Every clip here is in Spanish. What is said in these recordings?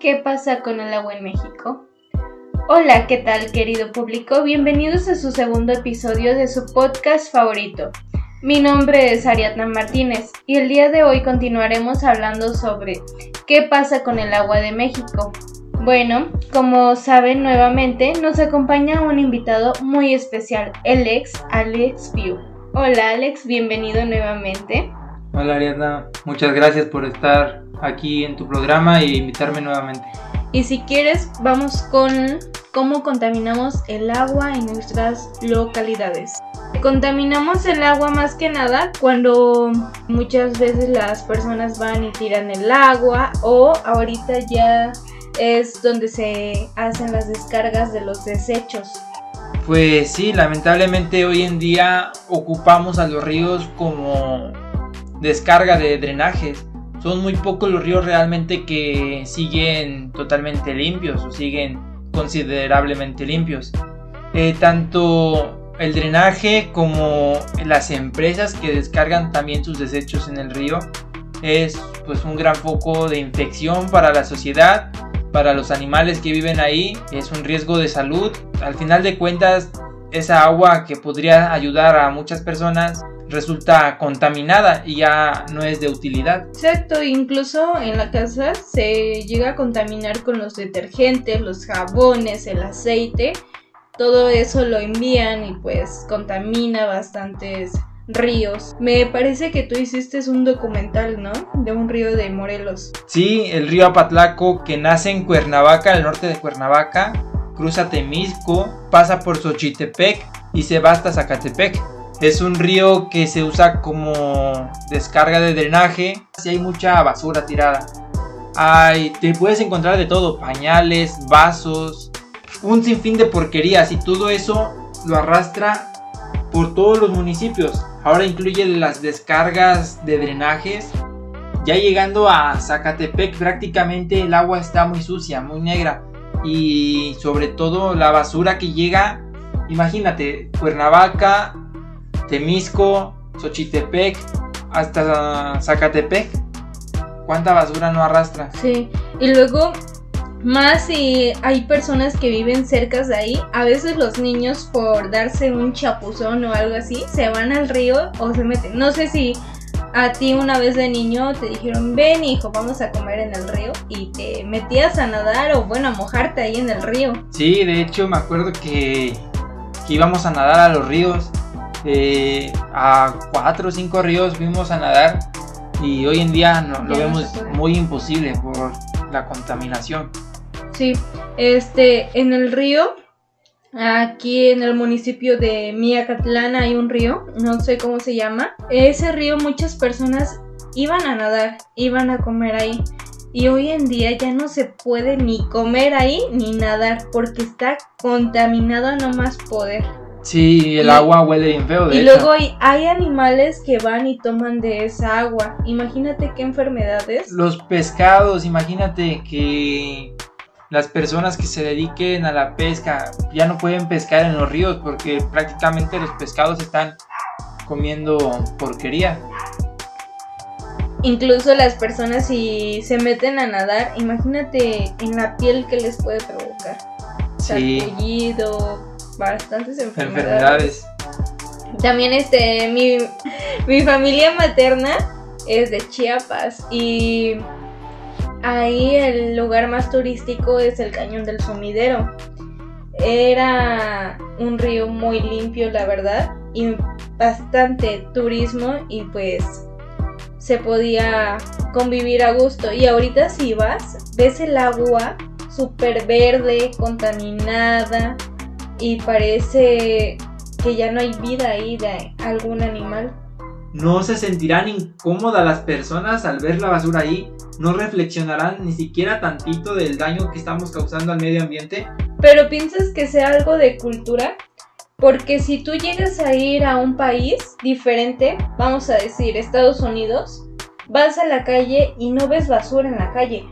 ¿Qué pasa con el agua en México? Hola, ¿qué tal querido público? Bienvenidos a su segundo episodio de su podcast favorito. Mi nombre es Ariadna Martínez y el día de hoy continuaremos hablando sobre qué pasa con el agua de México. Bueno, como saben nuevamente nos acompaña un invitado muy especial, el ex Alex View. Hola Alex, bienvenido nuevamente. Hola Ariadna, muchas gracias por estar aquí en tu programa e invitarme nuevamente. Y si quieres, vamos con cómo contaminamos el agua en nuestras localidades. Contaminamos el agua más que nada cuando muchas veces las personas van y tiran el agua o ahorita ya es donde se hacen las descargas de los desechos. Pues sí, lamentablemente hoy en día ocupamos a los ríos como descarga de drenajes. Son muy pocos los ríos realmente que siguen totalmente limpios o siguen considerablemente limpios. Eh, tanto el drenaje como las empresas que descargan también sus desechos en el río es pues un gran foco de infección para la sociedad, para los animales que viven ahí, es un riesgo de salud. Al final de cuentas, esa agua que podría ayudar a muchas personas resulta contaminada y ya no es de utilidad. Exacto, incluso en la casa se llega a contaminar con los detergentes, los jabones, el aceite. Todo eso lo envían y pues contamina bastantes ríos. Me parece que tú hiciste un documental, ¿no? De un río de Morelos. Sí, el río Apatlaco que nace en Cuernavaca, al norte de Cuernavaca, cruza Temisco, pasa por Xochitepec y se va hasta Zacatepec. Es un río que se usa como descarga de drenaje. Si hay mucha basura tirada. Hay, te puedes encontrar de todo, pañales, vasos, un sinfín de porquerías y todo eso lo arrastra por todos los municipios. Ahora incluye las descargas de drenajes. Ya llegando a Zacatepec prácticamente el agua está muy sucia, muy negra. Y sobre todo la basura que llega, imagínate, Cuernavaca, Temisco, Xochitepec, hasta Zacatepec. ¿Cuánta basura no arrastra? Sí, y luego más si hay personas que viven cerca de ahí, a veces los niños por darse un chapuzón o algo así, se van al río o se meten. No sé si a ti una vez de niño te dijeron, ven hijo, vamos a comer en el río y te metías a nadar o bueno, a mojarte ahí en el río. Sí, de hecho me acuerdo que, que íbamos a nadar a los ríos eh, a cuatro o cinco ríos fuimos a nadar y hoy en día no, lo vemos muy imposible por la contaminación. Sí, este, en el río, aquí en el municipio de Miacatlán hay un río, no sé cómo se llama. Ese río muchas personas iban a nadar, iban a comer ahí. Y hoy en día ya no se puede ni comer ahí ni nadar porque está contaminado a no más poder. Sí, el agua huele bien feo. De y luego hay, hay, animales que van y toman de esa agua. Imagínate qué enfermedades. Los pescados, imagínate que las personas que se dediquen a la pesca ya no pueden pescar en los ríos porque prácticamente los pescados están comiendo porquería. Incluso las personas si se meten a nadar, imagínate en la piel que les puede provocar. Sí bastantes enfermedades. También este, mi, mi familia materna es de Chiapas y ahí el lugar más turístico es el Cañón del Sumidero. Era un río muy limpio, la verdad, y bastante turismo y pues se podía convivir a gusto. Y ahorita si vas, ves el agua súper verde, contaminada, y parece que ya no hay vida ahí de algún animal. No se sentirán incómodas las personas al ver la basura ahí, no reflexionarán ni siquiera tantito del daño que estamos causando al medio ambiente. Pero piensas que sea algo de cultura, porque si tú llegas a ir a un país diferente, vamos a decir Estados Unidos, vas a la calle y no ves basura en la calle.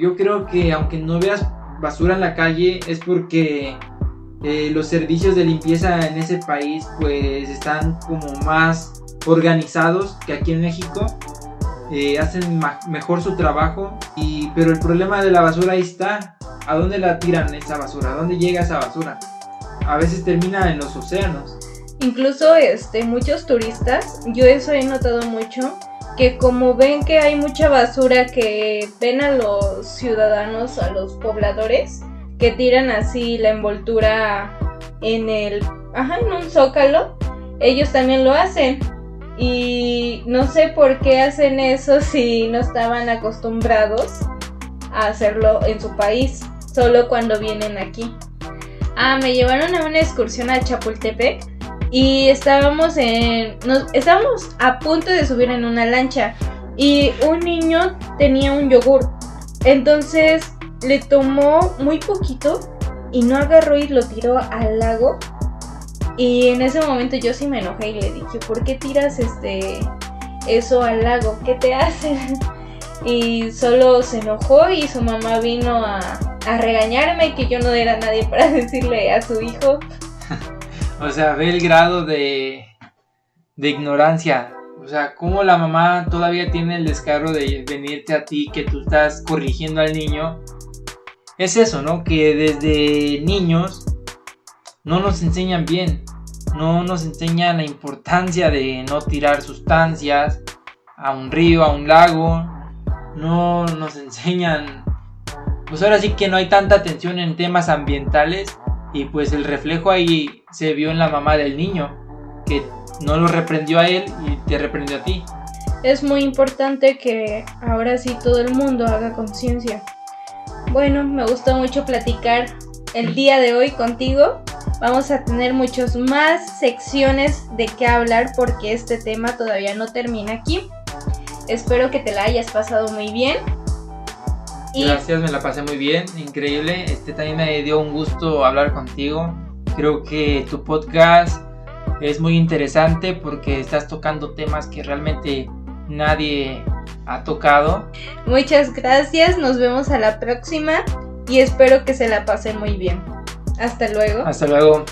Yo creo que aunque no veas basura en la calle es porque eh, los servicios de limpieza en ese país pues están como más organizados que aquí en México. eh, hacen mejor su trabajo, y, pero el problema de la basura ahí está. ¿A dónde la tiran esa basura? ¿A dónde llega esa basura? A veces termina en los océanos. Incluso este, muchos turistas, yo eso he notado mucho, que como ven que hay mucha basura que ven a los ciudadanos, a los pobladores, que tiran así la envoltura en el, ajá, en un zócalo, ellos también lo hacen. Y no sé por qué hacen eso si no estaban acostumbrados a hacerlo en su país, solo cuando vienen aquí. Ah, me llevaron a una excursión a Chapultepec y estábamos en estábamos a punto de subir en una lancha y un niño tenía un yogur. Entonces le tomó muy poquito y no agarró y lo tiró al lago y en ese momento yo sí me enojé y le dije, ¿por qué tiras este eso al lago? ¿Qué te hace? Y solo se enojó y su mamá vino a, regañarme que yo no era nadie para decirle a su hijo. o sea, ve el grado de, de ignorancia. O sea, cómo la mamá todavía tiene el descaro de venirte a ti que tú estás corrigiendo al niño. Es eso, ¿no? Que desde niños no nos enseñan bien, no nos enseñan la importancia de no tirar sustancias a un río, a un lago, no nos enseñan, pues ahora sí que no hay tanta atención en temas ambientales y pues el reflejo ahí se vio en la mamá del niño, que no lo reprendió a él y te reprendió a ti. Es muy importante que ahora sí todo el mundo haga conciencia. Bueno, me gustó mucho platicar el día de hoy contigo. Vamos a tener muchos más secciones de qué hablar porque este tema todavía no termina aquí. Espero que te la hayas pasado muy bien. Gracias, me la pasé muy bien, increíble. Este también me dio un gusto hablar contigo. Creo que tu podcast es muy interesante porque estás tocando temas que realmente nadie ha tocado. Muchas gracias, nos vemos a la próxima y espero que se la pasen muy bien. Hasta luego. Hasta luego.